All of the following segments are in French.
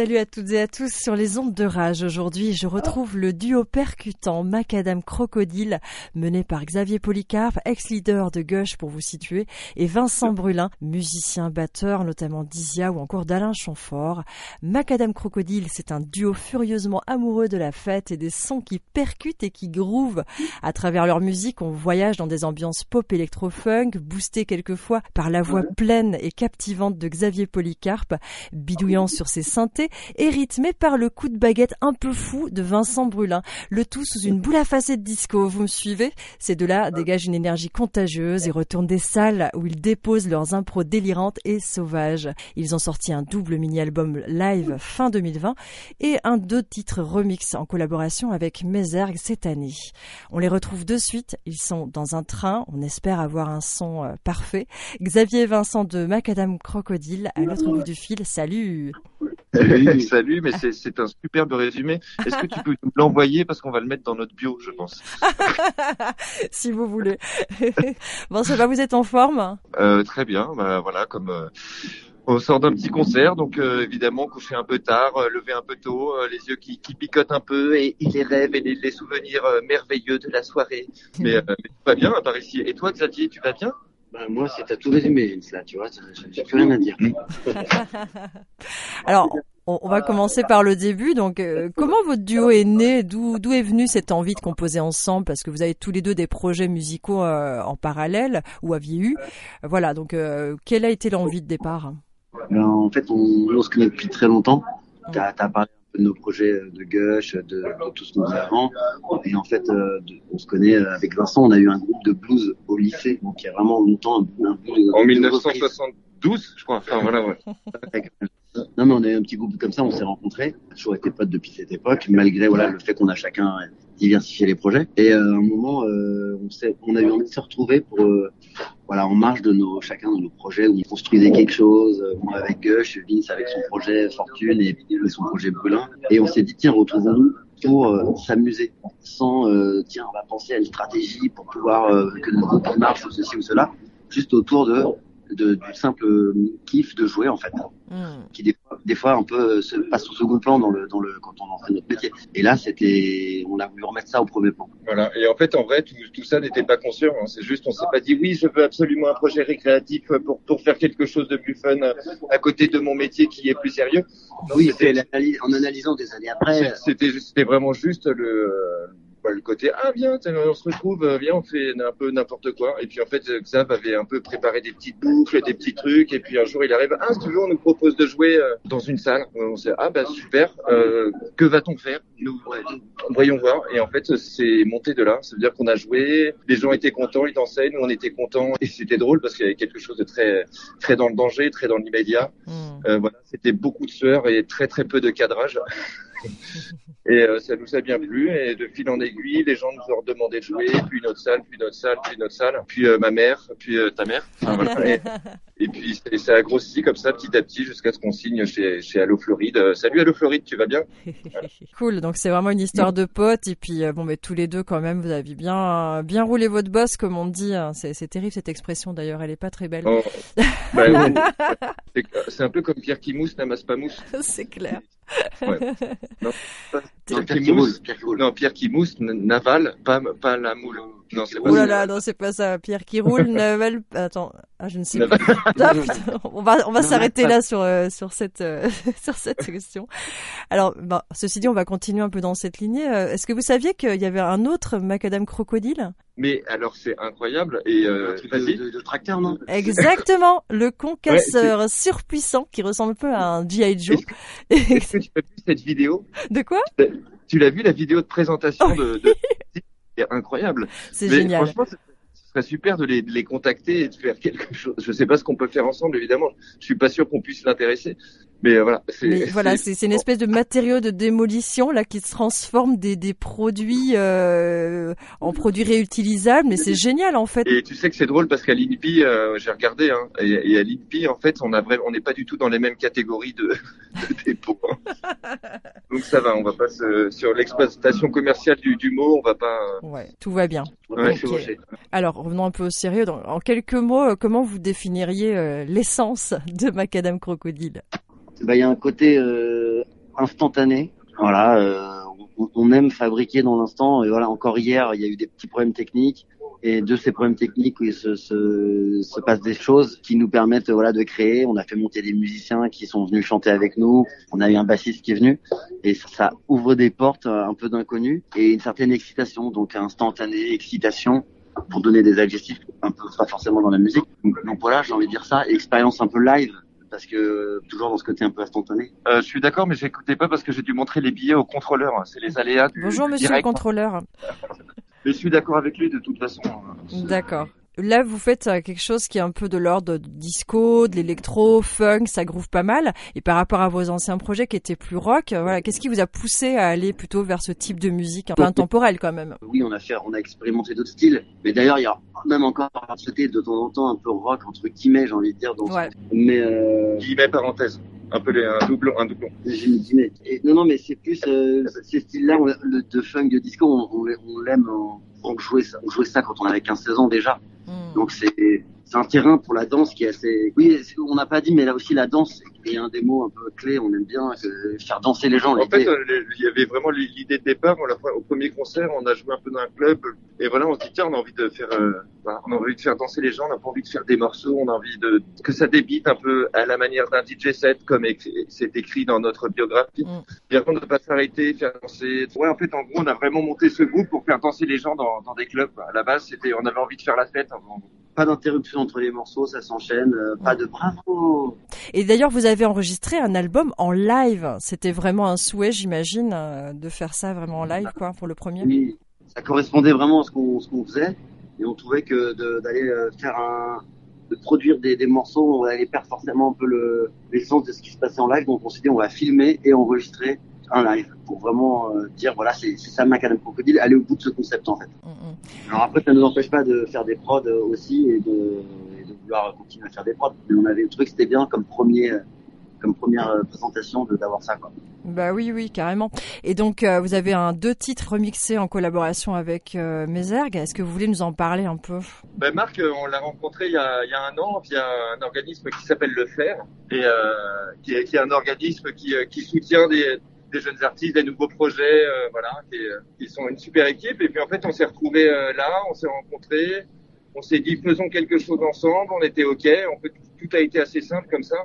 Salut à toutes et à tous sur les ondes de rage. Aujourd'hui, je retrouve le duo percutant Macadam Crocodile, mené par Xavier Polycarpe, ex-leader de Gush pour vous situer, et Vincent Brulin, musicien batteur, notamment d'Isia ou encore d'Alain Chamfort. Macadam Crocodile, c'est un duo furieusement amoureux de la fête et des sons qui percutent et qui groovent. À travers leur musique, on voyage dans des ambiances pop électro-funk, boostées quelquefois par la voix pleine et captivante de Xavier Polycarpe, bidouillant sur ses synthés et rythmé par le coup de baguette un peu fou de Vincent Brulin. Le tout sous une boule à facette disco. Vous me suivez? Ces deux-là dégagent une énergie contagieuse et retournent des salles où ils déposent leurs impros délirantes et sauvages. Ils ont sorti un double mini-album live fin 2020 et un deux titres remix en collaboration avec Mézergue cette année. On les retrouve de suite. Ils sont dans un train. On espère avoir un son euh, parfait. Xavier et Vincent de Macadam Crocodile à l'autre bout du fil. Salut Salut, mais c'est un superbe résumé. Est-ce que tu peux nous l'envoyer parce qu'on va le mettre dans notre bio, je pense. si vous voulez. bon, ça va, vous êtes en forme euh, Très bien. Bah, voilà, comme euh, on sort d'un petit concert, donc euh, évidemment coucher un peu tard, euh, lever un peu tôt, les yeux qui, qui, picotent un peu et, les rêves et les, souvenirs merveilleux de la soirée. Mais, mais tout va bien par ici. Et toi, Xavier, tu vas bien? Bah, moi, c'est à tout résumé, là, tu vois, j'ai plus rien à dire. Alors, on, va commencer par le début. Donc, euh, comment votre duo est né? D'où d'où est venue cette envie de composer ensemble? Parce que vous avez tous les deux des projets musicaux euh, en parallèle ou aviez eu. Voilà. Donc, euh, quelle a été l'envie de départ? En fait, on, on, se connaît depuis très longtemps. T'as as parlé de nos projets de Gush, de, de tout ce qu'on faisait avant. Et en fait, euh, on se connaît euh, avec Vincent, on a eu un groupe de blues au lycée, donc il y a vraiment longtemps un, blues. En 1972, je crois. Enfin voilà, ouais. Non, mais on eu un petit groupe comme ça, on s'est rencontrés. On toujours été potes depuis cette époque, malgré voilà le fait qu'on a chacun diversifié les projets. Et euh, à un moment, euh, on, s'est, on a eu envie de se retrouver pour euh, voilà en marge de nos chacun de nos projets où on construisait quelque chose. Moi avec Gush, Vince avec son projet Fortune et son projet Brulin. Et on s'est dit tiens retrouvons-nous pour s'amuser sans tiens on va penser à une stratégie pour pouvoir que notre groupe marche ou ceci ou cela juste autour de de, du simple kiff de jouer en fait, hmm. qui des fois, des fois un peu se passe au second plan dans le, dans le quand on en fait notre métier. Et là, c'était, on a voulu remettre ça au premier plan. Voilà. Et en fait, en vrai, tout, tout ça n'était pas conscient. Hein. C'est juste, on s'est pas dit oui, je veux absolument un projet récréatif pour pour faire quelque chose de plus fun à côté de mon métier qui est plus sérieux. oui, c'est en analysant des années après. C'était c'était vraiment juste le bah, le côté ah viens on se retrouve euh, viens on fait un peu n'importe quoi. Et puis en fait Xav avait un peu préparé des petites boucles des petits trucs. Et puis un jour il arrive ah si tu veux on nous propose de jouer euh, dans une salle. On sait ah bah super euh, que va-t-on faire? Nous voyons voir. Et en fait c'est monté de là. Ça veut dire qu'on a joué. Les gens étaient contents ils dansaient. Nous on était contents. Et c'était drôle parce qu'il y avait quelque chose de très très dans le danger très dans l'immédiat. Mmh. voilà c'était beaucoup de sueur et très très peu de cadrage Et euh, ça nous a bien plu. Et de fil en aiguille, les gens nous ont demandé de jouer, puis notre salle, puis notre salle, puis notre salle, puis euh, ma mère, puis euh, ta mère. et, puis ça a grossi comme ça petit à petit jusqu'à ce qu'on signe chez, chez Allo Floride. salut Allo Floride, tu vas bien? Cool. Donc c'est vraiment une histoire de potes. Et puis bon, mais tous les deux quand même, vous avez bien bien roulé votre boss, comme on dit. Hein. C'est terrible cette expression d'ailleurs. Elle est pas très belle. Oh. Bah, c'est un peu comme Pierre qui mousse n'amasse pas mousse. c'est clair. Non, Pierre, qui mousse, non, Pierre qui mousse, Naval, pas, pas la moule. Non, c'est pas oh là là, non, c'est pas ça. Pierre qui roule, Naval, attends, ah, je ne sais pas. Ah, on va, on va s'arrêter là sur, euh, sur cette, euh, sur cette question. Alors, bah, ceci dit, on va continuer un peu dans cette lignée. Euh, est-ce que vous saviez qu'il y avait un autre Macadam Crocodile? Mais alors c'est incroyable et euh, de, de, tracteur non? Exactement, le concasseur surpuissant qui ressemble un peu à un GI Joe. Est-ce que tu as vu cette vidéo? De quoi? Tu l'as vu la vidéo de présentation de, de... C'est incroyable. C'est génial. Franchement, ce serait super de les, de les, contacter et de faire quelque chose. Je sais pas ce qu'on peut faire ensemble, évidemment. Je suis pas sûr qu'on puisse l'intéresser, mais euh, voilà. Mais voilà, c'est une espèce de matériau de démolition là qui se transforme des, des produits euh, en produits réutilisables. Mais c'est génial en fait. Et tu sais que c'est drôle parce qu'à l'INPI, euh, j'ai regardé, hein, et, à l'INPI en fait, on a on n'est pas du tout dans les mêmes catégories de, de dépôts. Hein. Donc ça va, on va pas se, sur l'exploitation commerciale du, du mot, on va pas. Ouais, tout va bien. Ouais, Alors revenons un peu au sérieux. en quelques mots, euh, comment vous définiriez l'essence de Macadam Crocodile? Bah, il y a un côté euh, instantané. Voilà, euh, on, aime fabriquer dans l'instant. Et voilà, encore hier, il y a eu des petits problèmes techniques. Et de ces problèmes techniques, il se, se, se passe des choses qui nous permettent voilà de créer. On a fait monter des musiciens qui sont venus chanter avec nous. On a eu un bassiste qui est venu et ça, ouvre des portes un peu d'inconnu et une certaine excitation, donc instantanée excitation pour donner des adjectifs un peu pas forcément dans la musique. Donc voilà, j'ai envie de dire ça. Expérience un peu live parce que toujours dans ce côté un peu instantané. Euh, je suis d'accord, mais j'écoutais pas parce que j'ai dû montrer les billets au contrôleur. C'est les aléas du Bonjour du monsieur le direct. contrôleur. Mais je suis d'accord avec lui de toute façon. D'accord. Là, vous faites euh, quelque chose qui est un peu de l'ordre disco, de l'électro, funk, ça groove pas mal. Et par rapport à vos anciens projets qui étaient plus rock, euh, voilà, qu'est-ce qui vous a poussé à aller plutôt vers ce type de musique un peu intemporelle quand même? Oui, on a fait, on a expérimenté d'autres styles, mais d'ailleurs il y a même encore côté de temps en temps un peu rock entre guillemets, j'ai envie de dire. Ouais. Mais euh, Guillemets parenthèse. Un peu les, un doublon, un doublon. j'ai mis guillemets. Et non, non, mais c'est plus euh, ces styles-là, de funk, de disco, on, on, on l'aime. On, on jouait ça, on jouait ça quand on avait 15-16 ans déjà. Hmm. Donc c'est c'est un terrain pour la danse qui est assez. Oui, on n'a pas dit, mais là aussi la danse est un des mots un peu clés. On aime bien faire danser les gens. En fait, il y avait vraiment l'idée de départ. On l'a fait au premier concert, on a joué un peu dans un club, et voilà, on se dit tiens, on a envie de faire, euh, bah, on a envie de faire danser les gens, on n'a pas envie de faire des morceaux, on a envie de que ça débite un peu à la manière d'un DJ set, comme c'est écrit dans notre biographie. Mm. Bien contre de pas s'arrêter, faire danser. Ouais, en fait, en gros, on a vraiment monté ce groupe pour faire danser les gens dans, dans des clubs. À la base, c'était, on avait envie de faire la fête. Pas d'interruption entre les morceaux, ça s'enchaîne. euh, pas de bravo. Et d'ailleurs, vous avez enregistré un album en live. C'était vraiment un souhait, j'imagine, euh, de faire ça vraiment en live, quoi, pour le premier. Oui, ça correspondait vraiment à ce qu'on qu'on faisait et on trouvait que d'aller euh, faire un de produire des, des morceaux, on allait perdre forcément un peu le l'essence de ce qui se passait en live. Donc on s'est dit on va filmer et enregistrer un live pour vraiment euh, dire voilà c'est ça Macadam Crocodile, aller au bout de ce concept en fait. Mm, mm. Alors après ça ne nous empêche pas de faire des prods aussi et de vouloir continuer à faire des prods. Mais on avait le truc c'était bien comme premier euh, comme première euh, présentation de d'avoir ça quoi. Bah oui, oui, carrément. Et donc, euh, vous avez un deux titres remixés en collaboration avec euh, Mézergue. Est-ce que vous voulez nous en parler un peu? Ben Marc, on l'a rencontré il y, a, il y a un an via un organisme qui s'appelle Le Fer, et euh, qui, est, qui est un organisme qui, qui soutient des, des jeunes artistes, des nouveaux projets, euh, voilà, qui, qui sont une super équipe. Et puis en fait, on s'est retrouvés euh, là, on s'est rencontrés, on s'est dit faisons quelque chose ensemble. On était ok, en fait, tout a été assez simple comme ça.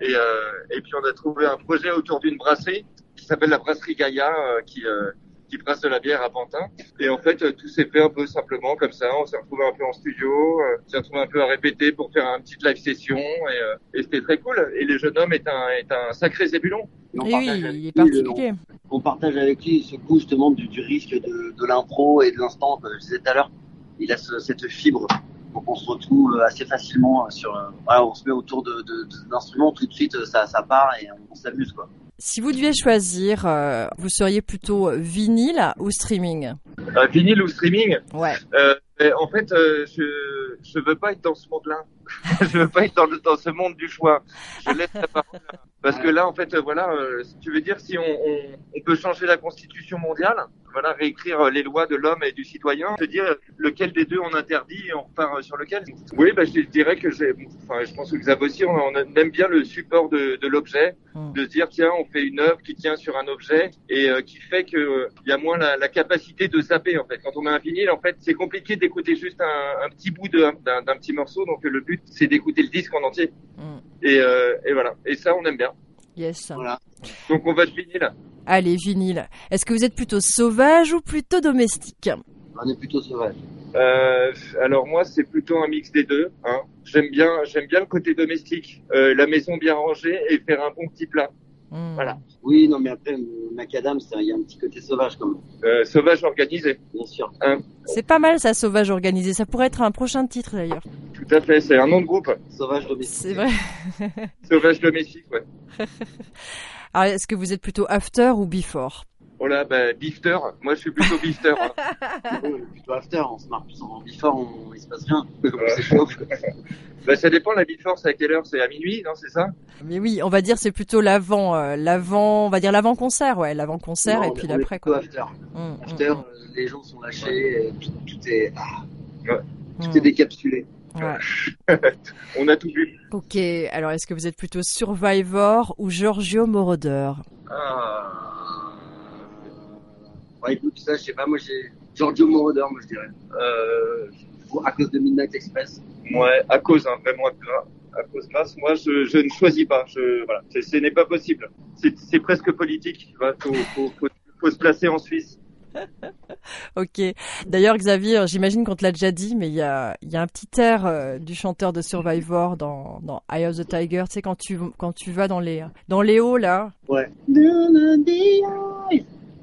Et, euh, et puis on a trouvé un projet autour d'une brasserie qui s'appelle la brasserie Gaïa, euh, qui euh, qui brasse de la bière à Pantin. Et en fait, euh, tout s'est fait un peu simplement comme ça. On s'est retrouvé un peu en studio, euh, on s'est retrouvé un peu à répéter pour faire une petite live session, et, euh, et c'était très cool. Et le jeune homme est un est un sacré zébulon. Et on partage oui, avec il est particulier. on partage avec lui ce goût justement du, du risque de, de l'impro et de l'instant, comme je disais tout à l'heure. Il a ce- cette fibre. Donc on se retrouve assez facilement sur. Voilà, on se met autour de, de, de- d'instruments, tout de suite ça, ça part et on, on s'amuse quoi. Si vous deviez choisir, euh, vous seriez plutôt vinyle ou streaming? Euh, vinyle ou streaming? Ouais. euh, mais En fait, euh, je je veux pas être dans ce monde-là. je veux pas être dans, le- dans ce monde du choix. Je laisse la parole. Parce que là, en fait, euh, voilà, euh, tu veux dire, si on, on, on peut changer la constitution mondiale, voilà, réécrire euh, les lois de l'homme et du citoyen, se dire lequel des deux on interdit et on repart sur lequel. Oui, bah, je dirais que j'ai, enfin, je pense que Xav aussi, on, on aime bien le support de, de l'objet, Mm. de se dire tiens, on fait une œuvre qui tient sur un objet et euh, qui fait que euh, y a moins la, la capacité de zapper en fait. Quand on met un vinyle, en fait, c'est compliqué d'écouter juste un, un petit bout de- d'un petit morceau, donc le but c'est d'écouter le disque en entier. Mm. Et, euh, et voilà. Et ça, on aime bien. Yes. Voilà. Donc on va se vinyle. Allez, vinyle. Est-ce que vous êtes plutôt sauvage ou plutôt domestique? On est plutôt sauvage. Euh, alors moi, c'est plutôt un mix des deux. Hein. J'aime bien, j'aime bien le côté domestique, euh, la maison bien rangée et faire un bon petit plat. Mm. Voilà. Oui, non mais après euh, Macadam, c'est- il y a un petit côté sauvage quand même, Euh, sauvage organisé. bien sûr. C'est pas mal ça, sauvage organisé. Ça pourrait être un prochain titre d'ailleurs. Tout à fait. C'est un nom de groupe. Sauvage domestique. C'est vrai. Sauvage domestique. Ouais. Alors, est-ce que vous êtes plutôt after ou before? Oh là, bah, bifter. Moi, je suis plutôt bifter. hein. Oui, on est plutôt after, on se marre plus en before, on, il se passe rien. Ouais. Bah, ça dépend. La bifter, c'est à quelle heure? C'est à minuit, non C'est ça? Mais oui, on va dire c'est plutôt l'avant, euh, l'avant, on va dire l'avant concert, ouais, l'avant concert Non, et on puis l'après plutôt quoi. After. Mm, mm, After, euh, les gens sont lâchés, euh, tout, tout est, ah, tout est décapsulé. Ouais. On a tout vu. Ok, alors est-ce que vous êtes plutôt Survivor ou Giorgio Moroder? Ah. Ouais, écoute, ça, je sais pas, moi j'ai Giorgio Moroder, moi je dirais. Euh, À cause de Midnight Express. ouais, à cause, hein, vraiment à, à cause grâce. Moi, je, je ne choisis pas. Je, voilà, ce n'est pas possible. C'est presque politique. Il faut, faut, faut, faut se placer en Suisse. Ok. D'ailleurs, Xavier, euh, j'imagine qu'on te l'a déjà dit, mais il y a, il y a un petit air euh, du chanteur de Survivor dans, dans Eye of the Tiger. Tu sais, quand tu, quand tu vas dans les, dans les hauts, là. Ouais.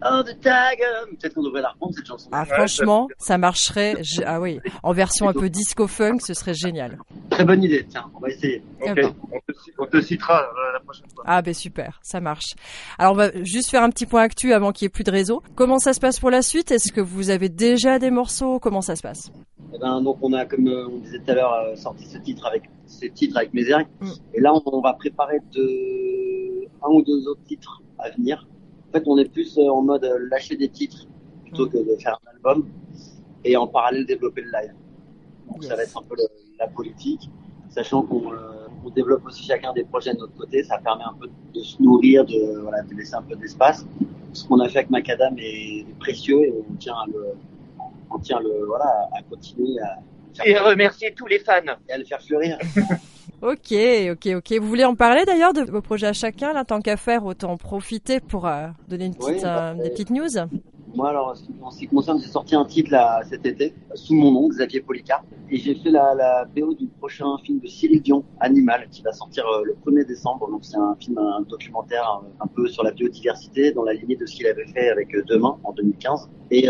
Down the tiger. Peut-être qu'on devrait la reprendre cette chanson. Ah, Ouais, franchement, ça marcherait. je- Ah oui. En version un peu disco funk, ce serait génial. Très bonne idée, tiens, on va essayer. Ok, on, te, ci- on te citera euh, la prochaine fois. Ah ben super, ça marche. Alors on va juste faire un petit point actu avant qu'il y ait plus de réseau. Comment ça se passe pour la suite? Est-ce que vous avez déjà des morceaux? Comment ça se passe? Eh ben, donc on a, comme euh, on disait tout à l'heure, euh, sorti ce titre avec ces titres avec Mézéric. Mm. Et là, on, on va préparer de, un ou deux autres titres à venir. En fait, on est plus euh, en mode euh, lâcher des titres plutôt Mm. que de faire un album et en parallèle développer le live. Donc ça va être un peu le- la politique, sachant qu'on euh, on développe aussi chacun des projets de notre côté. Ça permet un peu de se nourrir, de, voilà, de laisser un peu d'espace. Ce qu'on a fait avec Macadam est, est précieux et on tient à le, on tient le, voilà, à continuer à, Et remercier tous les fans. et à le faire fleurir. Ok, ok, ok. Vous voulez en parler d'ailleurs de vos projets à chacun là, tant qu'à faire, autant en profiter pour euh, donner une petite, Oui, bah, euh, des euh, petites news. Moi, alors, en ce qui concerne, j'ai sorti un titre là, cet été, sous mon nom, Xavier Policard. Et j'ai fait la, la BO du prochain film de Cyril Dion, Animal, qui va sortir euh, le 1er décembre. Donc, c'est un film, un documentaire un peu sur la biodiversité, dans la lignée de ce qu'il avait fait avec Demain, en 2015. Et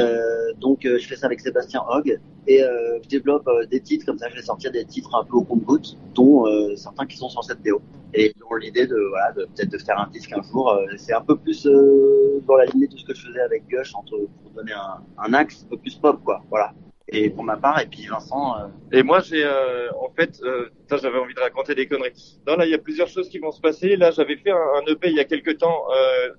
donc, je fais ça avec Sébastien Hogg. Et euh, je développe euh, des titres comme ça. Je vais sortir des titres un peu au compte-gouttes, dont euh, certains qui sont sur cette BO. Et dans l'idée de, voilà, de peut-être de faire un disque un jour. Euh, c'est un peu plus euh, dans la lignée de ce que je faisais avec Gush, entre, pour donner un, un axe un peu plus pop, quoi. Voilà. Et pour ma part, et puis Vincent, euh, Et moi, j'ai en fait, j'avais envie de raconter des conneries. Non, là, il y a plusieurs choses qui vont se passer. Là, j'avais fait un, un EP il y a quelques temps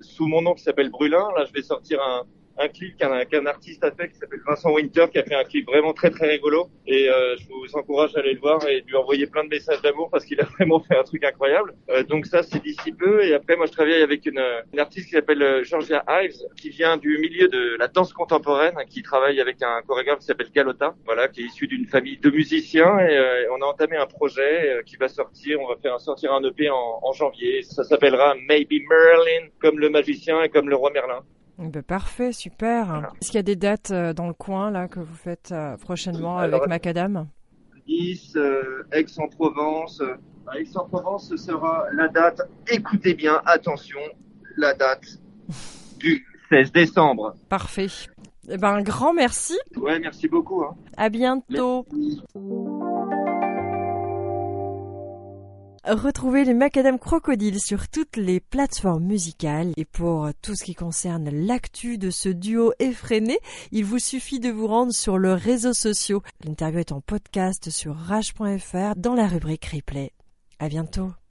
sous mon nom qui s'appelle Brulin. Là, je vais sortir un, un clip qu'un artiste a fait qui s'appelle Vincent Winter, qui a fait un clip vraiment très très rigolo. Et euh, je vous encourage à aller le voir et lui envoyer plein de messages d'amour parce qu'il a vraiment fait un truc incroyable. Euh, donc ça, c'est d'ici peu. Et après, moi, je travaille avec une, une artiste qui s'appelle euh, Georgia Ives, qui vient du milieu de la danse contemporaine, qui travaille avec un chorégraphe qui s'appelle Galota, voilà, qui est issu d'une famille de musiciens. Et euh, on a entamé un projet euh, qui va sortir. On va faire sortir un EP en, en janvier. Ça s'appellera Maybe Merlin, comme le magicien et comme le roi Merlin. Eh Ben, parfait, super. Voilà. Est-ce qu'il y a des dates euh, dans le coin là que vous faites euh, prochainement Alors, avec Macadam? Nice, euh, Aix-en-Provence. À Aix-en-Provence, ce sera la date, écoutez bien, attention, la date du 16 décembre. Parfait. Eh ben, un grand merci. Ouais, merci beaucoup. Hein. À bientôt. Retrouvez les Macadam Crocodiles sur toutes les plateformes musicales et pour tout ce qui concerne l'actu de ce duo effréné, il vous suffit de vous rendre sur leurs réseaux sociaux. L'interview est en podcast sur rage.fr dans la rubrique replay. À bientôt.